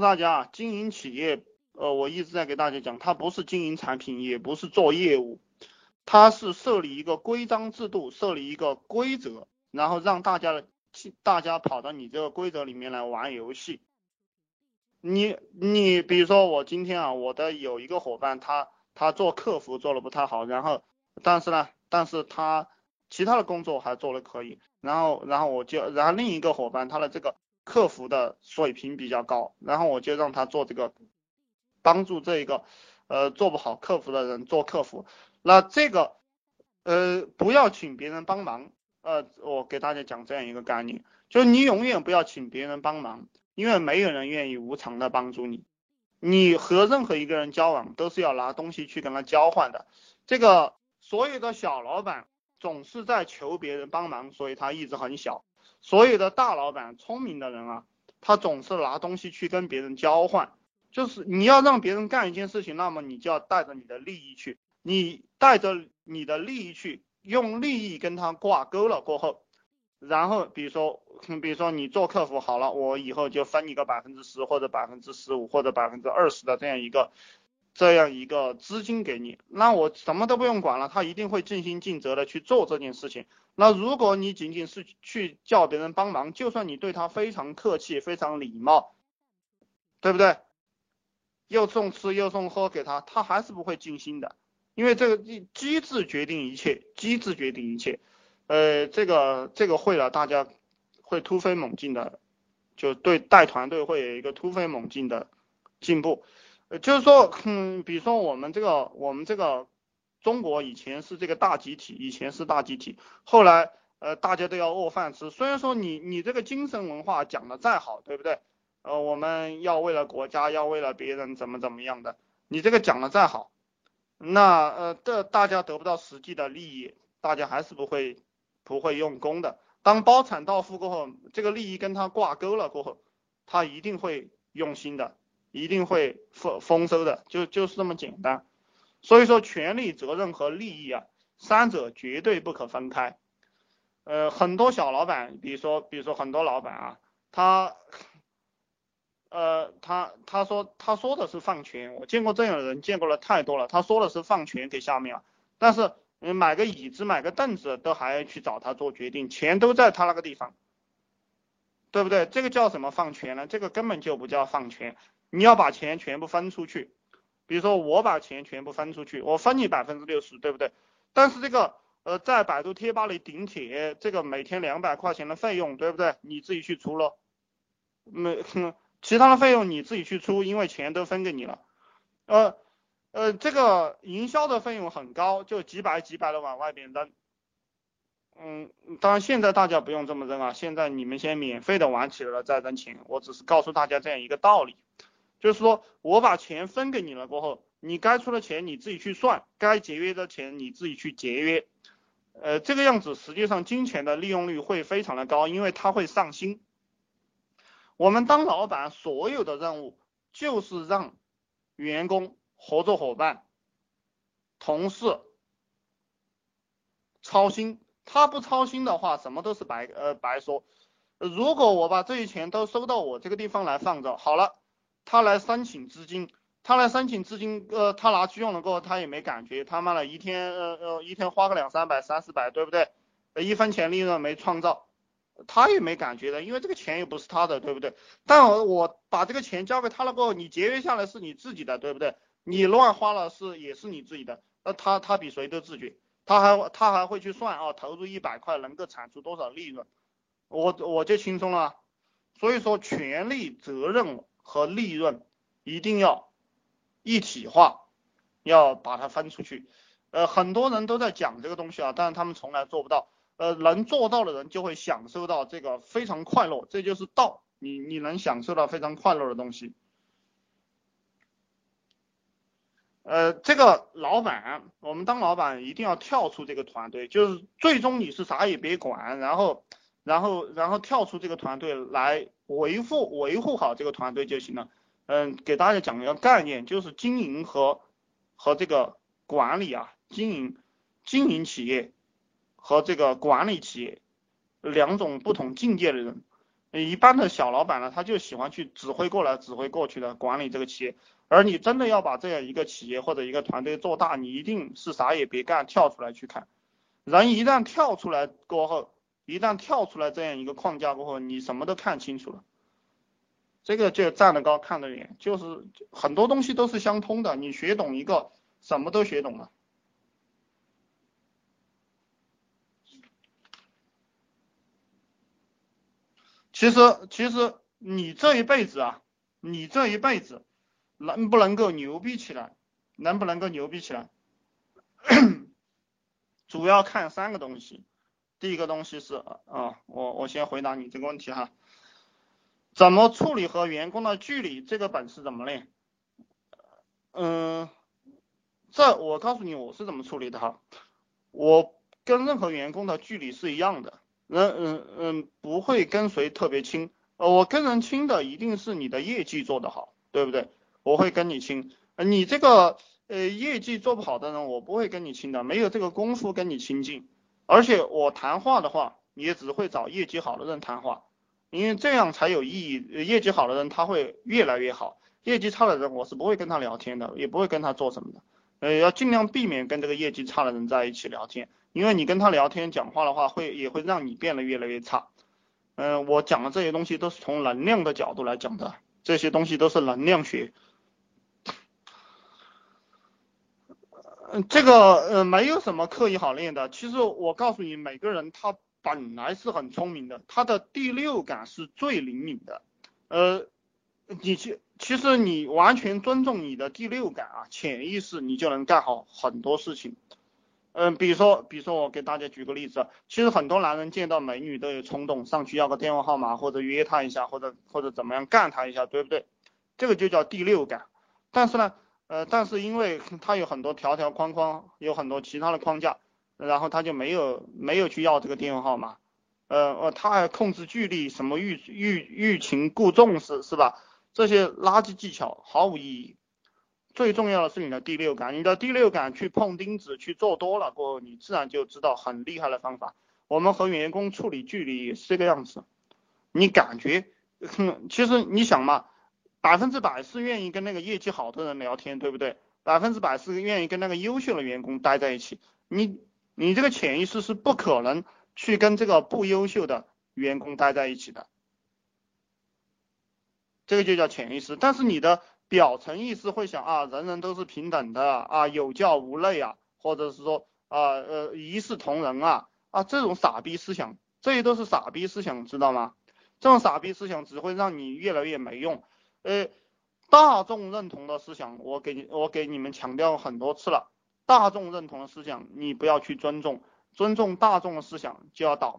大家，经营企业，呃，我一直在给大家讲，它不是经营产品，也不是做业务，它是设立一个规章制度，设立一个规则，然后让大家的大家跑到你这个规则里面来玩游戏。你你比如说我今天啊，我的有一个伙伴，他他做客服做的不太好，然后但是呢，但是他其他的工作还做的可以，然后然后我就然后另一个伙伴他的这个客服的水平比较高，然后我就让他做这个帮助这一个呃做不好客服的人做客服，那这个呃不要请别人帮忙，呃我给大家讲这样一个概念，就是你永远不要请别人帮忙。因为没有人愿意无偿的帮助你，你和任何一个人交往都是要拿东西去跟他交换的。这个所有的小老板总是在求别人帮忙，所以他一直很小。所有的大老板，聪明的人啊，他总是拿东西去跟别人交换。就是你要让别人干一件事情，那么你就要带着你的利益去，你带着你的利益去，用利益跟他挂钩了过后。然后，比如说，比如说你做客服好了，我以后就分你个百分之十或者百分之十五或者百分之二十的这样一个这样一个资金给你，那我什么都不用管了，他一定会尽心尽责的去做这件事情。那如果你仅仅是去叫别人帮忙，就算你对他非常客气、非常礼貌，对不对？又送吃又送喝给他，他还是不会尽心的，因为这个机制决定一切，机制决定一切。呃，这个这个会了，大家会突飞猛进的，就对带团队会有一个突飞猛进的进步。就是说，嗯，比如说我们这个我们这个中国以前是这个大集体，以前是大集体，后来呃大家都要饿饭吃。虽然说你你这个精神文化讲的再好，对不对？呃，我们要为了国家，要为了别人怎么怎么样的，你这个讲的再好，那呃这大家得不到实际的利益，大家还是不会。不会用功的。当包产到户过后，这个利益跟他挂钩了过后，他一定会用心的，一定会丰丰收的，就就是这么简单。所以说，权利、责任和利益啊，三者绝对不可分开。呃，很多小老板，比如说，比如说很多老板啊，他，呃，他他说他说的是放权，我见过这样的人，见过了太多了。他说的是放权给下面啊，但是。嗯，买个椅子，买个凳子，都还要去找他做决定，钱都在他那个地方，对不对？这个叫什么放权呢？这个根本就不叫放权，你要把钱全部分出去。比如说我把钱全部分出去，我分你百分之六十，对不对？但是这个呃，在百度贴吧里顶帖，这个每天两百块钱的费用，对不对？你自己去出了，没，其他的费用你自己去出，因为钱都分给你了，呃。呃，这个营销的费用很高，就几百几百的往外边扔。嗯，当然现在大家不用这么扔啊，现在你们先免费的玩起来了再扔钱。我只是告诉大家这样一个道理，就是说我把钱分给你了过后，你该出的钱你自己去算，该节约的钱你自己去节约。呃，这个样子实际上金钱的利用率会非常的高，因为它会上心。我们当老板所有的任务就是让员工。合作伙伴、同事操心，他不操心的话，什么都是白呃白说。如果我把这些钱都收到我这个地方来放着，好了，他来申请资金，他来申请资金，呃，他拿去用了过后，他也没感觉，他妈的一天呃呃一天花个两三百、三四百，对不对？一分钱利润没创造，他也没感觉的，因为这个钱又不是他的，对不对？但我把这个钱交给他了过后，你节约下来是你自己的，对不对？你乱花了是也是你自己的，那他他比谁都自觉，他还他还会去算啊，投入一百块能够产出多少利润，我我就轻松了。所以说，权利、责任和利润一定要一体化，要把它分出去。呃，很多人都在讲这个东西啊，但是他们从来做不到。呃，能做到的人就会享受到这个非常快乐，这就是道，你你能享受到非常快乐的东西。呃，这个老板，我们当老板一定要跳出这个团队，就是最终你是啥也别管，然后，然后，然后跳出这个团队来维护维护好这个团队就行了。嗯，给大家讲一个概念，就是经营和和这个管理啊，经营经营企业和这个管理企业两种不同境界的人。一般的小老板呢，他就喜欢去指挥过来、指挥过去的管理这个企业。而你真的要把这样一个企业或者一个团队做大，你一定是啥也别干，跳出来去看。人一旦跳出来过后，一旦跳出来这样一个框架过后，你什么都看清楚了。这个就站得高看得远，就是很多东西都是相通的。你学懂一个，什么都学懂了。其实，其实你这一辈子啊，你这一辈子能不能够牛逼起来，能不能够牛逼起来，主要看三个东西。第一个东西是啊，我我先回答你这个问题哈，怎么处理和员工的距离？这个本事怎么练？嗯，这我告诉你我是怎么处理的哈，我跟任何员工的距离是一样的。嗯嗯嗯，不会跟谁特别亲，呃，我跟人亲的一定是你的业绩做得好，对不对？我会跟你亲，你这个呃业绩做不好的人，我不会跟你亲的，没有这个功夫跟你亲近。而且我谈话的话，也只会找业绩好的人谈话，因为这样才有意义。业绩好的人他会越来越好，业绩差的人我是不会跟他聊天的，也不会跟他做什么的。呃，要尽量避免跟这个业绩差的人在一起聊天。因为你跟他聊天讲话的话，会也会让你变得越来越差。嗯，我讲的这些东西都是从能量的角度来讲的，这些东西都是能量学。嗯，这个呃没有什么刻意好练的。其实我告诉你，每个人他本来是很聪明的，他的第六感是最灵敏的。呃，你其其实你完全尊重你的第六感啊，潜意识你就能干好很多事情。嗯，比如说，比如说，我给大家举个例子，其实很多男人见到美女都有冲动，上去要个电话号码，或者约她一下，或者或者怎么样干她一下，对不对？这个就叫第六感。但是呢，呃，但是因为他有很多条条框框，有很多其他的框架，然后他就没有没有去要这个电话号码，呃呃，他还控制距离，什么欲欲欲擒故纵是是吧？这些垃圾技巧毫无意义。最重要的是你的第六感，你的第六感去碰钉子去做多了过后，你自然就知道很厉害的方法。我们和员工处理距离也是这个样子，你感觉，其实你想嘛，百分之百是愿意跟那个业绩好的人聊天，对不对？百分之百是愿意跟那个优秀的员工待在一起。你你这个潜意识是不可能去跟这个不优秀的员工待在一起的，这个就叫潜意识。但是你的。表层意识会想啊，人人都是平等的啊，有教无类啊，或者是说啊呃一视同仁啊啊这种傻逼思想，这些都是傻逼思想，知道吗？这种傻逼思想只会让你越来越没用。呃，大众认同的思想，我给你我给你们强调很多次了，大众认同的思想你不要去尊重，尊重大众的思想就要倒霉。